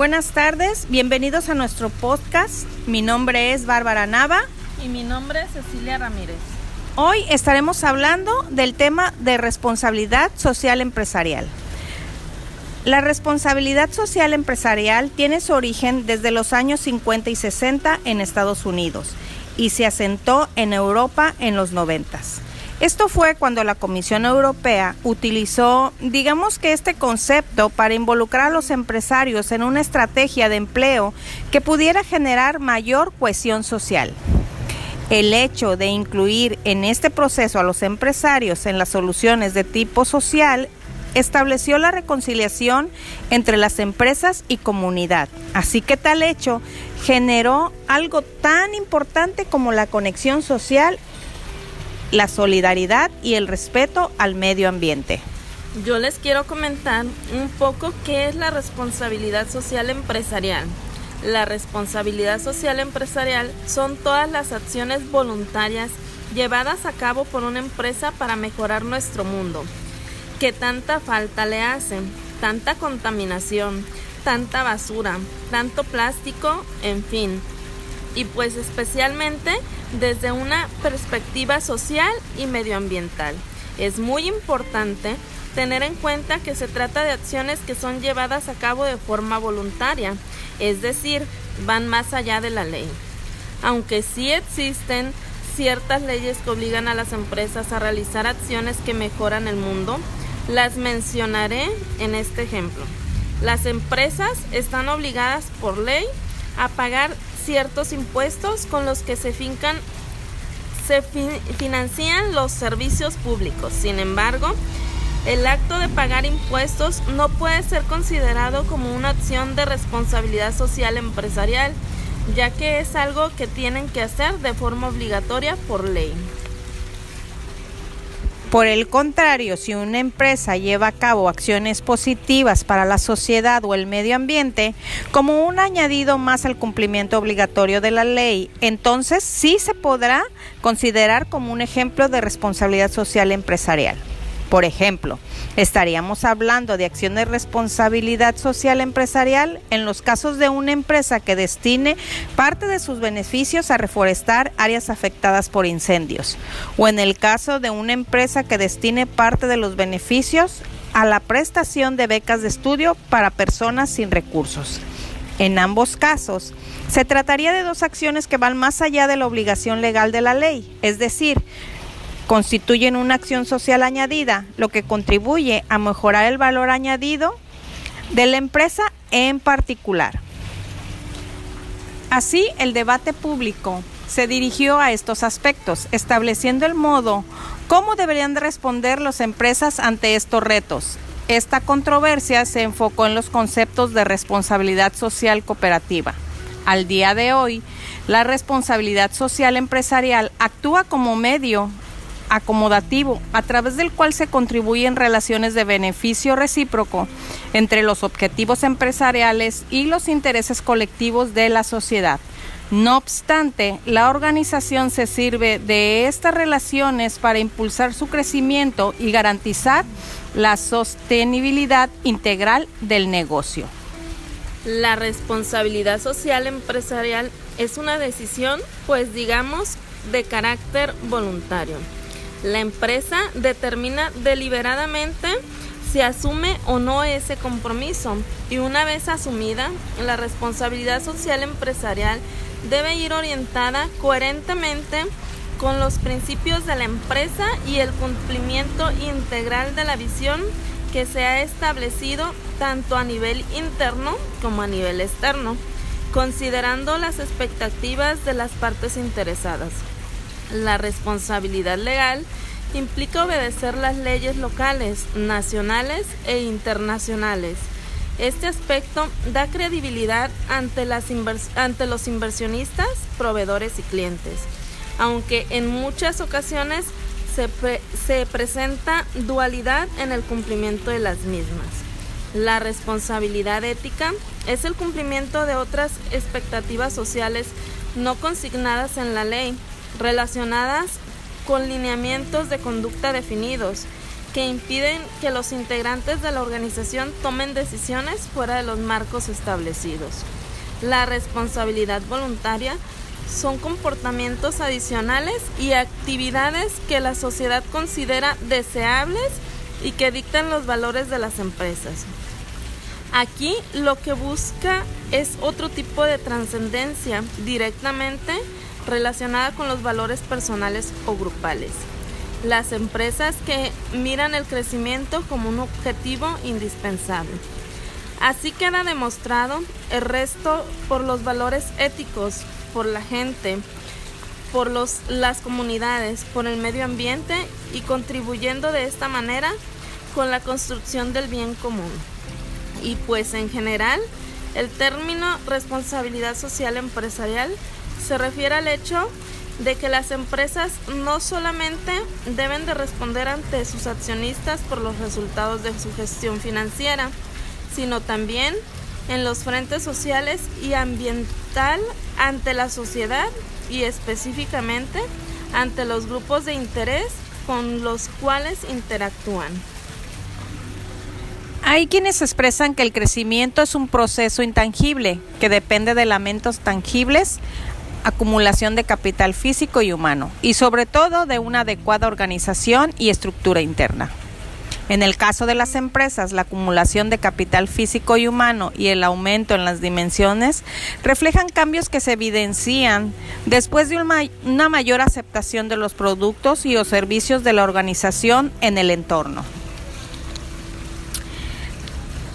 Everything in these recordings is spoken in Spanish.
Buenas tardes, bienvenidos a nuestro podcast. Mi nombre es Bárbara Nava. Y mi nombre es Cecilia Ramírez. Hoy estaremos hablando del tema de responsabilidad social empresarial. La responsabilidad social empresarial tiene su origen desde los años 50 y 60 en Estados Unidos y se asentó en Europa en los 90. Esto fue cuando la Comisión Europea utilizó, digamos que este concepto para involucrar a los empresarios en una estrategia de empleo que pudiera generar mayor cohesión social. El hecho de incluir en este proceso a los empresarios en las soluciones de tipo social estableció la reconciliación entre las empresas y comunidad. Así que tal hecho generó algo tan importante como la conexión social, la solidaridad y el respeto al medio ambiente. Yo les quiero comentar un poco qué es la responsabilidad social empresarial. La responsabilidad social empresarial son todas las acciones voluntarias llevadas a cabo por una empresa para mejorar nuestro mundo que tanta falta le hacen, tanta contaminación, tanta basura, tanto plástico, en fin. Y pues especialmente desde una perspectiva social y medioambiental. Es muy importante tener en cuenta que se trata de acciones que son llevadas a cabo de forma voluntaria, es decir, van más allá de la ley. Aunque sí existen ciertas leyes que obligan a las empresas a realizar acciones que mejoran el mundo, las mencionaré en este ejemplo. Las empresas están obligadas por ley a pagar ciertos impuestos con los que se fincan se financian los servicios públicos. Sin embargo, el acto de pagar impuestos no puede ser considerado como una acción de responsabilidad social empresarial, ya que es algo que tienen que hacer de forma obligatoria por ley. Por el contrario, si una empresa lleva a cabo acciones positivas para la sociedad o el medio ambiente, como un añadido más al cumplimiento obligatorio de la ley, entonces sí se podrá considerar como un ejemplo de responsabilidad social empresarial. Por ejemplo, estaríamos hablando de acción de responsabilidad social empresarial en los casos de una empresa que destine parte de sus beneficios a reforestar áreas afectadas por incendios, o en el caso de una empresa que destine parte de los beneficios a la prestación de becas de estudio para personas sin recursos. En ambos casos, se trataría de dos acciones que van más allá de la obligación legal de la ley, es decir, constituyen una acción social añadida, lo que contribuye a mejorar el valor añadido de la empresa en particular. Así, el debate público se dirigió a estos aspectos, estableciendo el modo cómo deberían responder las empresas ante estos retos. Esta controversia se enfocó en los conceptos de responsabilidad social cooperativa. Al día de hoy, la responsabilidad social empresarial actúa como medio acomodativo, a través del cual se contribuyen relaciones de beneficio recíproco entre los objetivos empresariales y los intereses colectivos de la sociedad. No obstante, la organización se sirve de estas relaciones para impulsar su crecimiento y garantizar la sostenibilidad integral del negocio. La responsabilidad social empresarial es una decisión, pues digamos, de carácter voluntario. La empresa determina deliberadamente si asume o no ese compromiso y una vez asumida, la responsabilidad social empresarial debe ir orientada coherentemente con los principios de la empresa y el cumplimiento integral de la visión que se ha establecido tanto a nivel interno como a nivel externo, considerando las expectativas de las partes interesadas. La responsabilidad legal implica obedecer las leyes locales, nacionales e internacionales. Este aspecto da credibilidad ante, los inversionistas, proveedores y clientes, aunque en muchas ocasiones se presenta dualidad en el cumplimiento de las mismas. La responsabilidad ética es el cumplimiento de otras expectativas sociales no consignadas en la ley, relacionadas con lineamientos de conducta definidos que impiden que los integrantes de la organización tomen decisiones fuera de los marcos establecidos. La responsabilidad voluntaria son comportamientos adicionales y actividades que la sociedad considera deseables y que dictan los valores de las empresas. Aquí lo que busca es otro tipo de trascendencia directamente relacionada con los valores personales o grupales. Las empresas que miran el crecimiento como un objetivo indispensable. Así queda demostrado el resto por los valores éticos, por la gente, por los, las comunidades, por el medio ambiente y contribuyendo de esta manera con la construcción del bien común. Y pues en general, el término responsabilidad social empresarial se refiere al hecho de que las empresas no solamente deben de responder ante sus accionistas por los resultados de su gestión financiera, sino también en los frentes sociales y ambiental ante la sociedad y específicamente ante los grupos de interés con los cuales interactúan. Hay quienes expresan que el crecimiento es un proceso intangible que depende de elementos tangibles, acumulación de capital físico y humano, y sobre todo de una adecuada organización y estructura interna. En el caso de las empresas, la acumulación de capital físico y humano y el aumento en las dimensiones reflejan cambios que se evidencian después de una mayor aceptación de los productos y o servicios de la organización en el entorno.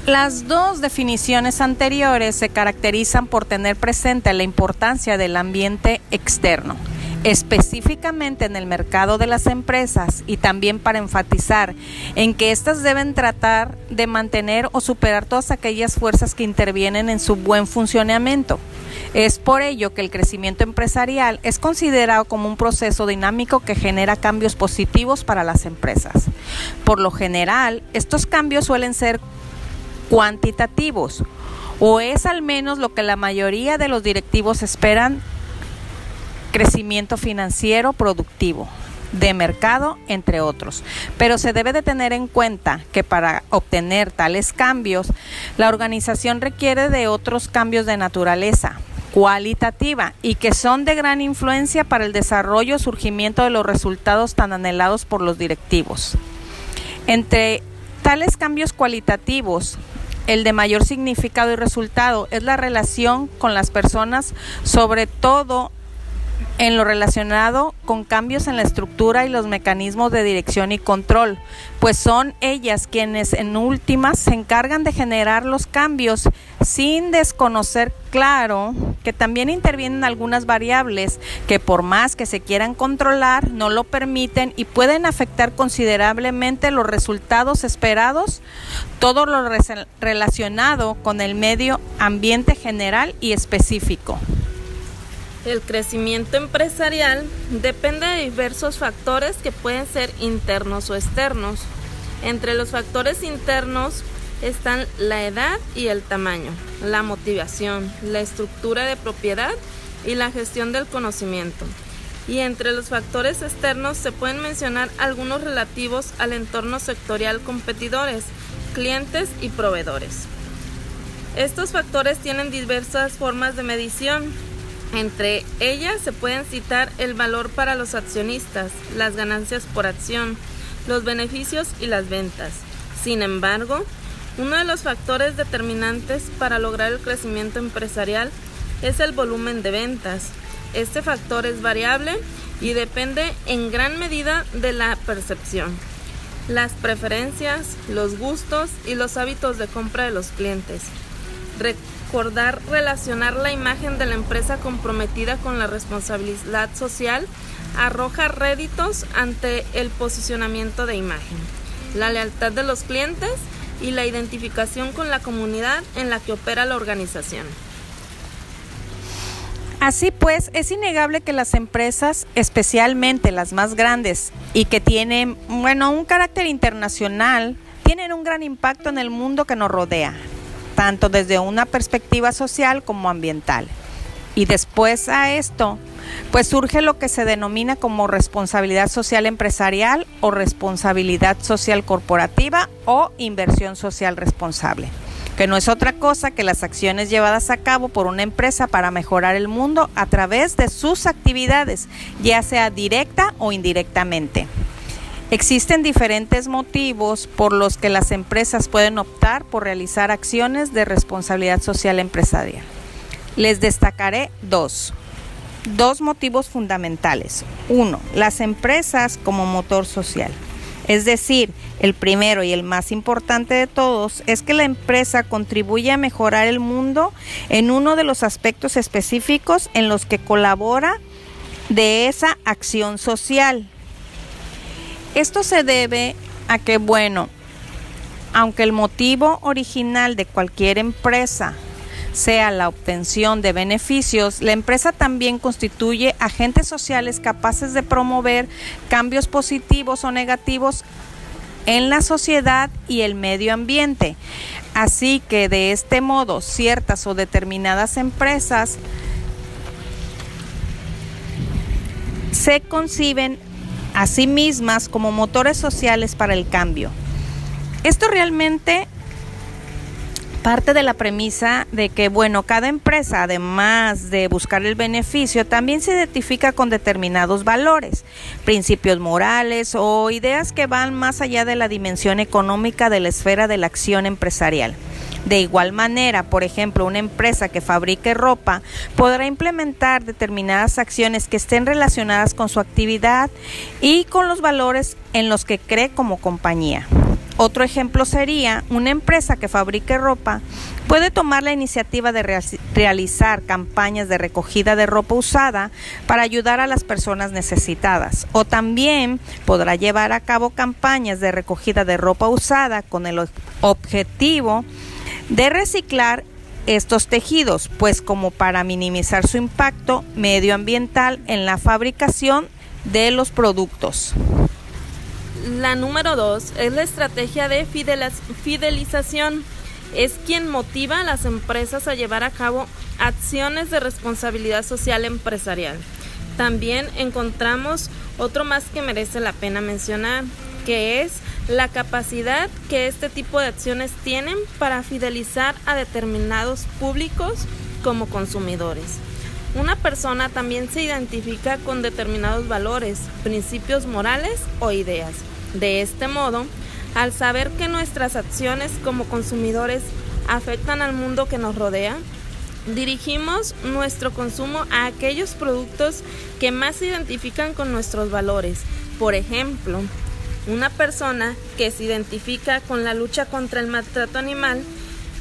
Las dos definiciones anteriores se caracterizan por tener presente la importancia del ambiente externo específicamente en el mercado de las empresas y también para enfatizar en que éstas deben tratar de mantener o superar todas aquellas fuerzas que intervienen en su buen funcionamiento. Es por ello que el crecimiento empresarial es considerado como un proceso dinámico que genera cambios positivos para las empresas. Por lo general, estos cambios suelen ser cuantitativos o es al menos lo que la mayoría de los directivos esperan crecimiento financiero productivo de mercado, entre otros. Pero se debe de tener en cuenta que para obtener tales cambios, la organización requiere de otros cambios de naturaleza cualitativa y que son de gran influencia para el desarrollo y surgimiento de los resultados tan anhelados por los directivos. Entre tales cambios cualitativos, el de mayor significado y resultado. Es la relación con las personas, sobre todo en lo relacionado con cambios en la estructura y los mecanismos de dirección y control, pues son ellas quienes en últimas se encargan de generar los cambios sin desconocer claro que también intervienen algunas variables que por más que se quieran controlar no lo permiten y pueden afectar considerablemente los resultados esperados, todo lo relacionado con el medio ambiente general y específico. El crecimiento empresarial depende de diversos factores que pueden ser internos o externos. Entre los factores internos están la edad y el tamaño, la motivación, la estructura de propiedad y la gestión del conocimiento. Y entre los factores externos se pueden mencionar algunos relativos al entorno sectorial competidores, clientes y proveedores. Estos factores tienen diversas formas de medición, entre ellas se pueden citar el valor para los accionistas, las ganancias por acción, los beneficios y las ventas. Sin embargo, uno de los factores determinantes para lograr el crecimiento empresarial es el volumen de ventas. Este factor es variable y depende en gran medida de la percepción, las preferencias, los gustos y los hábitos de compra de los clientes recordar relacionar la imagen de la empresa comprometida con la responsabilidad social arroja réditos ante el posicionamiento de imagen, la lealtad de los clientes y la identificación con la comunidad en la que opera la organización. Así pues, es innegable que las empresas, especialmente las más grandes y que tienen, bueno, un carácter internacional, tienen un gran impacto en el mundo que nos rodea, tanto desde una perspectiva social como ambiental. Y después a esto, pues surge lo que se denomina como responsabilidad social empresarial o responsabilidad social corporativa o inversión social responsable, que no es otra cosa que las acciones llevadas a cabo por una empresa para mejorar el mundo a través de sus actividades, ya sea directa o indirectamente. Existen diferentes motivos por los que las empresas pueden optar por realizar acciones de responsabilidad social empresarial. Les destacaré dos. Dos motivos fundamentales. Uno, las empresas como motor social. Es decir, el primero y el más importante de todos es que la empresa contribuye a mejorar el mundo en uno de los aspectos específicos en los que colabora de esa acción social. Esto se debe a que, bueno, aunque el motivo original de cualquier empresa sea la obtención de beneficios, la empresa también constituye agentes sociales capaces de promover cambios positivos o negativos en la sociedad y el medio ambiente. Así que de este modo ciertas o determinadas empresas se conciben a sí mismas como motores sociales para el cambio. Esto realmente parte de la premisa de que, bueno, cada empresa, además de buscar el beneficio, también se identifica con determinados valores, principios morales o ideas que van más allá de la dimensión económica de la esfera de la acción empresarial. De igual manera, por ejemplo, una empresa que fabrique ropa podrá implementar determinadas acciones que estén relacionadas con su actividad y con los valores en los que cree como compañía. Otro ejemplo sería una empresa que fabrique ropa puede tomar la iniciativa de realizar campañas de recogida de ropa usada para ayudar a las personas necesitadas o también podrá llevar a cabo campañas de recogida de ropa usada con el objetivo de reciclar estos tejidos, pues como para minimizar su impacto medioambiental en la fabricación de los productos. La número dos es la estrategia de fidelización. Es quien motiva a las empresas a llevar a cabo acciones de responsabilidad social empresarial. También encontramos otro más que merece la pena mencionar, que es la capacidad que este tipo de acciones tienen para fidelizar a determinados públicos como consumidores. Una persona también se identifica con determinados valores, principios morales o ideas. De este modo, al saber que nuestras acciones como consumidores afectan al mundo que nos rodea, dirigimos nuestro consumo a aquellos productos que más se identifican con nuestros valores. Por ejemplo, una persona que se identifica con la lucha contra el maltrato animal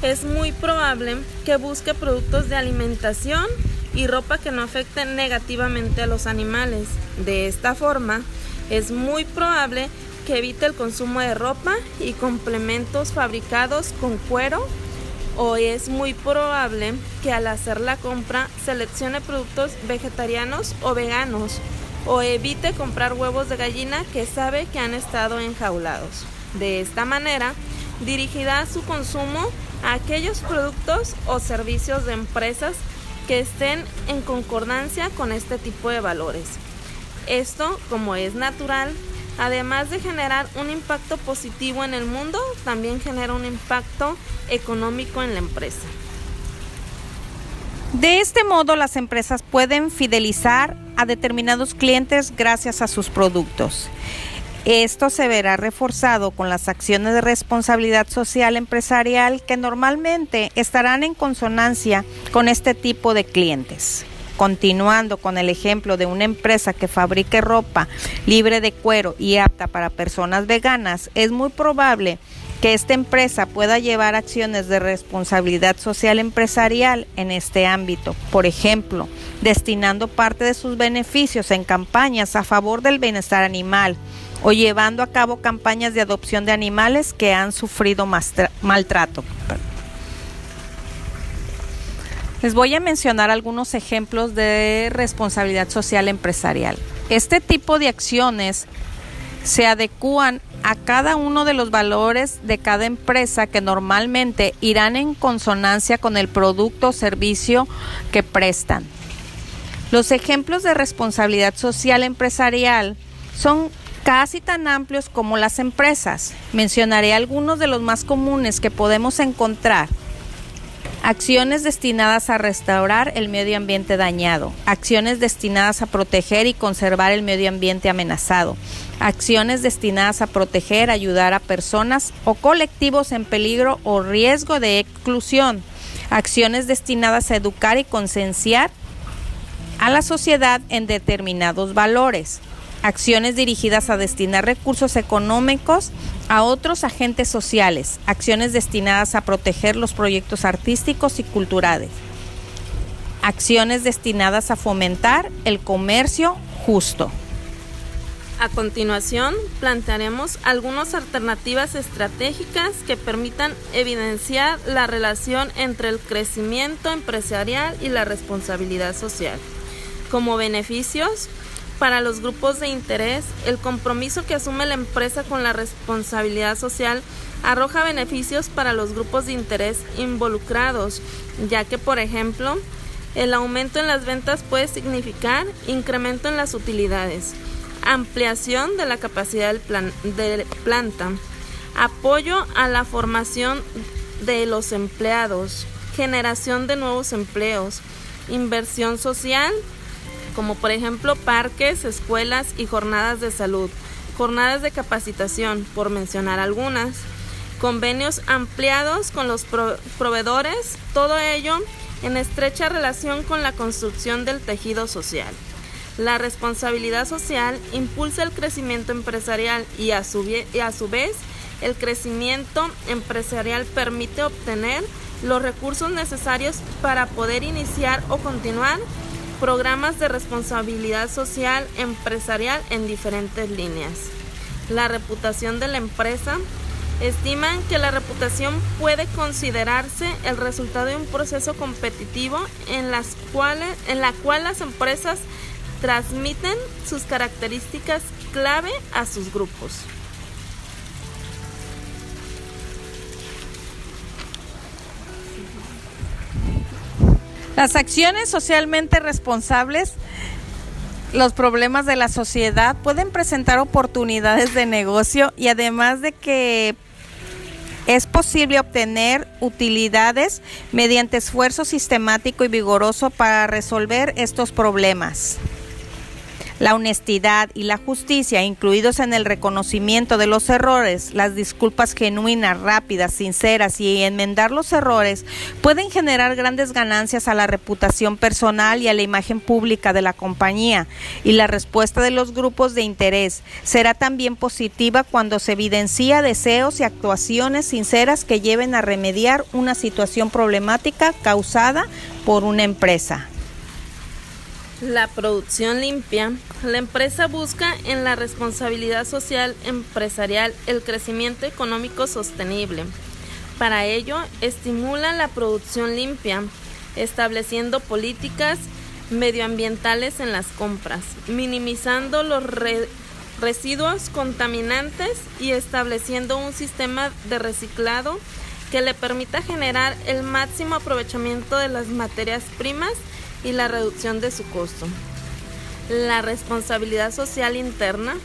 es muy probable que busque productos de alimentación y ropa que no afecten negativamente a los animales. De esta forma, es muy probable que evite el consumo de ropa y complementos fabricados con cuero o es muy probable que al hacer la compra seleccione productos vegetarianos o veganos o evite comprar huevos de gallina que sabe que han estado enjaulados. De esta manera, dirigirá su consumo a aquellos productos o servicios de empresas que estén en concordancia con este tipo de valores. Esto, como es natural, además de generar un impacto positivo en el mundo, también genera un impacto económico en la empresa. De este modo, las empresas pueden fidelizar a determinados clientes gracias a sus productos. Esto se verá reforzado con las acciones de responsabilidad social empresarial que normalmente estarán en consonancia con este tipo de clientes. Continuando con el ejemplo de una empresa que fabrique ropa libre de cuero y apta para personas veganas, es muy probable que esta empresa pueda llevar acciones de responsabilidad social empresarial en este ámbito. Por ejemplo, destinando parte de sus beneficios en campañas a favor del bienestar animal o llevando a cabo campañas de adopción de animales que han sufrido maltrato. Les voy a mencionar algunos ejemplos de responsabilidad social empresarial. Este tipo de acciones se adecúan a cada uno de los valores de cada empresa que normalmente irán en consonancia con el producto o servicio que prestan. Los ejemplos de responsabilidad social empresarial son casi tan amplios como las empresas. Mencionaré algunos de los más comunes que podemos encontrar. Acciones destinadas a restaurar el medio ambiente dañado. Acciones destinadas a proteger y conservar el medio ambiente amenazado. Acciones destinadas a proteger, ayudar a personas o colectivos en peligro o riesgo de exclusión. Acciones destinadas a educar y concienciar a la sociedad en determinados valores acciones dirigidas a destinar recursos económicos a otros agentes sociales, acciones destinadas a proteger los proyectos artísticos y culturales, acciones destinadas a fomentar el comercio justo. A continuación, plantearemos algunas alternativas estratégicas que permitan evidenciar la relación entre el crecimiento empresarial y la responsabilidad social. Como beneficios, para los grupos de interés, el compromiso que asume la empresa con la responsabilidad social arroja beneficios para los grupos de interés involucrados, ya que, por ejemplo, el aumento en las ventas puede significar incremento en las utilidades, ampliación de la capacidad del plan, de planta, apoyo a la formación de los empleados, generación de nuevos empleos, inversión social como por ejemplo parques, escuelas y jornadas de salud, jornadas de capacitación, por mencionar algunas, convenios ampliados con los proveedores, todo ello en estrecha relación con la construcción del tejido social. La responsabilidad social impulsa el crecimiento empresarial y a su, a su vez el crecimiento empresarial permite obtener los recursos necesarios para poder iniciar o continuar programas de responsabilidad social empresarial en diferentes líneas. La reputación de la empresa. Estiman que la reputación puede considerarse el resultado de un proceso competitivo en, las cuales, en la cual las empresas transmiten sus características clave a sus grupos. Las acciones socialmente responsables, los problemas de la sociedad pueden presentar oportunidades de negocio y además de que es posible obtener utilidades mediante esfuerzo sistemático y vigoroso para resolver estos problemas la honestidad y la justicia, incluidos en el reconocimiento de los errores, las disculpas genuinas, rápidas, sinceras y enmendar los errores, pueden generar grandes ganancias a la reputación personal y a la imagen pública de la compañía. Y la respuesta de los grupos de interés será también positiva cuando se evidencia deseos y actuaciones sinceras que lleven a remediar una situación problemática causada por una empresa. La producción limpia. La empresa busca en la responsabilidad social empresarial el crecimiento económico sostenible. Para ello, estimula la producción limpia, estableciendo políticas medioambientales en las compras, minimizando los residuos contaminantes y estableciendo un sistema de reciclado que le permita generar el máximo aprovechamiento de las materias primas y la reducción de su costo. La responsabilidad social interna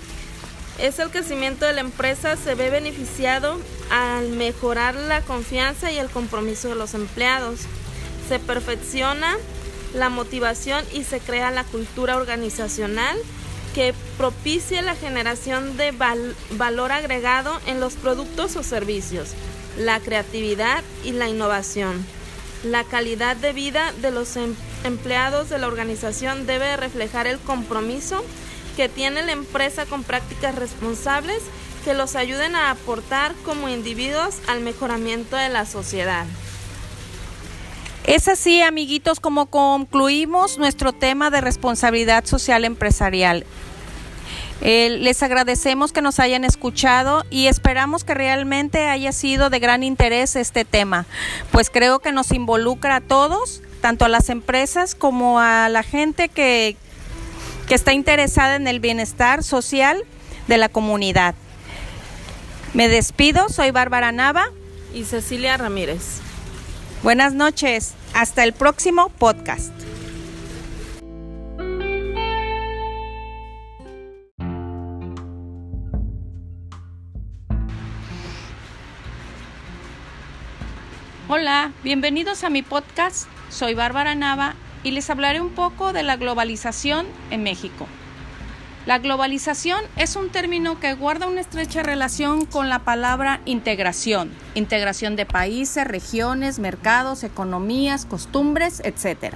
es el crecimiento de la empresa se ve beneficiado al mejorar la confianza y el compromiso de los empleados. Se perfecciona la motivación y se crea la cultura organizacional que propicie la generación de valor agregado en los productos o servicios, la creatividad y la innovación. La calidad de vida de los empleados empleados de la organización debe reflejar el compromiso que tiene la empresa con prácticas responsables que los ayuden a aportar como individuos al mejoramiento de la sociedad. Es así, amiguitos, como concluimos nuestro tema de responsabilidad social empresarial. Les agradecemos que nos hayan escuchado y esperamos que realmente haya sido de gran interés este tema, pues creo que nos involucra a todos tanto a las empresas como a la gente que, que está interesada en el bienestar social de la comunidad. Me despido, soy Bárbara Nava y Cecilia Ramírez. Buenas noches, hasta el próximo podcast. Hola, bienvenidos a mi podcast soy Bárbara Nava y les hablaré un poco de la globalización en México. La globalización es un término que guarda una estrecha relación con la palabra integración, integración de países, regiones, mercados, economías, costumbres, etc.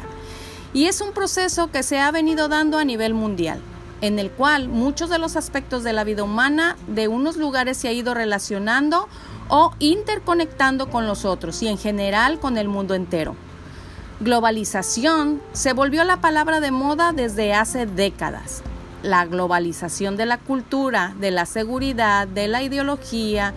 Y es un proceso que se ha venido dando a nivel mundial, en el cual muchos de los aspectos de la vida humana de unos lugares se ha ido relacionando o interconectando con los otros y en general con el mundo entero. Globalización se volvió la palabra de moda desde hace décadas. La globalización de la cultura, de la seguridad, de la ideología,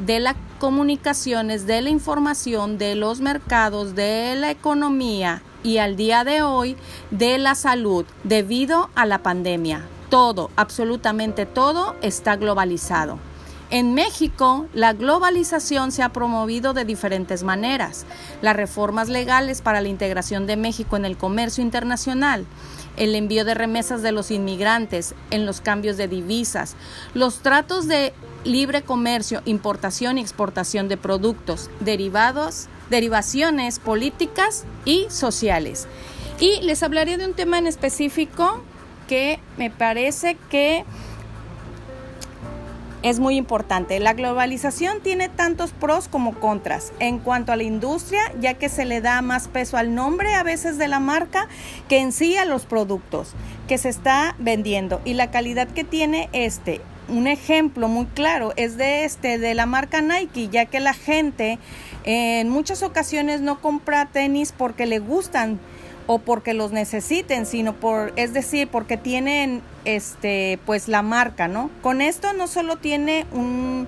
de las comunicaciones, de la información, de los mercados, de la economía y al día de hoy de la salud debido a la pandemia. Todo, absolutamente todo está globalizado. En México, la globalización se ha promovido de diferentes maneras. Las reformas legales para la integración de México en el comercio internacional, el envío de remesas de los inmigrantes, en los cambios de divisas, los tratos de libre comercio, importación y exportación de productos, derivados, derivaciones políticas y sociales. Y les hablaré de un tema en específico que me parece que es muy importante. La globalización tiene tantos pros como contras en cuanto a la industria, ya que se le da más peso al nombre a veces de la marca que en sí a los productos que se está vendiendo y la calidad que tiene este. Un ejemplo muy claro es de este de la marca Nike, ya que la gente en muchas ocasiones no compra tenis porque le gustan o porque los necesiten, sino por, es decir, porque tienen este, pues la marca, ¿no? Con esto no solo tiene un,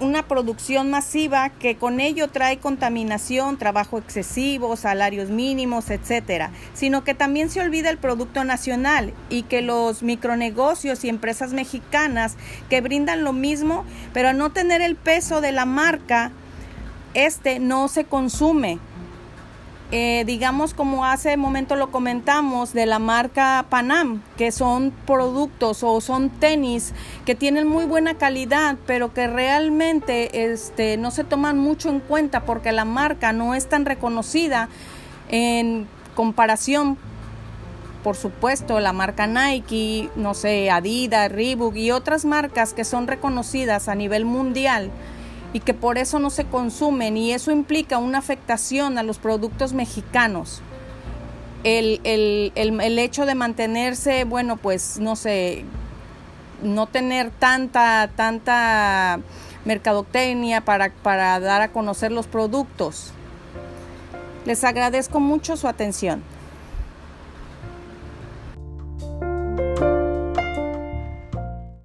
una producción masiva que con ello trae contaminación, trabajo excesivo, salarios mínimos, etcétera, sino que también se olvida el producto nacional y que los micronegocios y empresas mexicanas que brindan lo mismo, pero al no tener el peso de la marca, este no se consume eh, digamos como hace momento lo comentamos, de la marca Panam, que son productos o son tenis que tienen muy buena calidad, pero que realmente este, no se toman mucho en cuenta porque la marca no es tan reconocida en comparación por supuesto, la marca Nike, no sé, Adidas, Reebok y otras marcas que son reconocidas a nivel mundial y que por eso no se consumen y eso implica una afectación a los productos mexicanos. El, hecho de mantenerse, bueno, pues no sé, no tener tanta, tanta mercadotecnia para, para dar a conocer los productos. Les agradezco mucho su atención.